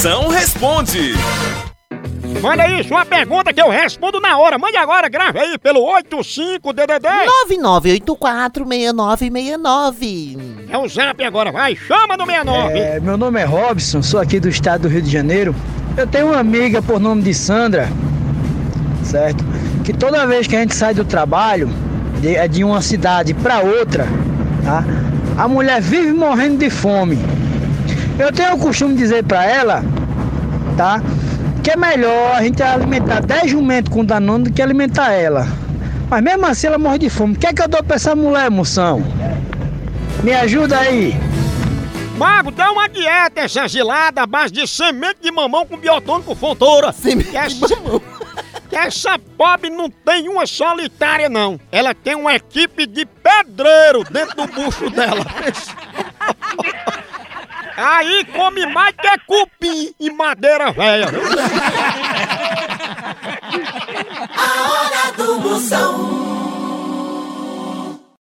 Moção responde. Manda aí sua pergunta que eu respondo na hora. Mande agora, grave aí pelo 85DDD. 99846969. É o zap agora, vai, chama no 69. É, meu nome é Robson, sou aqui do estado do Rio de Janeiro. Eu tenho uma amiga por nome de Sandra, certo? Que toda vez que a gente sai do trabalho, de, é de uma cidade para outra, tá? A mulher vive morrendo de fome. Eu tenho o costume de dizer para ela, tá? Que é melhor a gente alimentar 10 jumentos com danone do que alimentar ela. Mas mesmo assim ela morre de fome. O que é que eu dou pra essa mulher, moção? Me ajuda aí. Mago, dá uma dieta essa gelada à base de semente de mamão com biotônico fontoura. Semente essa, que essa pobre não tem uma solitária, não. Ela tem uma equipe de pedreiro dentro do bucho dela. Aí come mais que cupim e madeira velha. A hora do Moção.